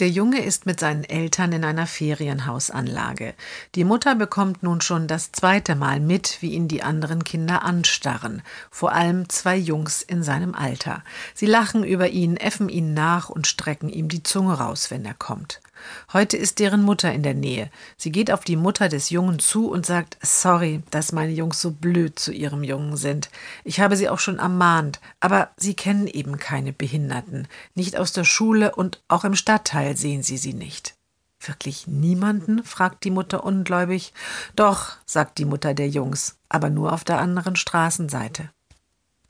der Junge ist mit seinen Eltern in einer Ferienhausanlage. Die Mutter bekommt nun schon das zweite Mal mit, wie ihn die anderen Kinder anstarren, vor allem zwei Jungs in seinem Alter. Sie lachen über ihn, äffen ihn nach und strecken ihm die Zunge raus, wenn er kommt. Heute ist deren Mutter in der Nähe. Sie geht auf die Mutter des Jungen zu und sagt, sorry, dass meine Jungs so blöd zu ihrem Jungen sind. Ich habe sie auch schon ermahnt, aber sie kennen eben keine Behinderten. Nicht aus der Schule und auch im Stadtteil sehen sie sie nicht. Wirklich niemanden? fragt die Mutter ungläubig. Doch, sagt die Mutter der Jungs, aber nur auf der anderen Straßenseite.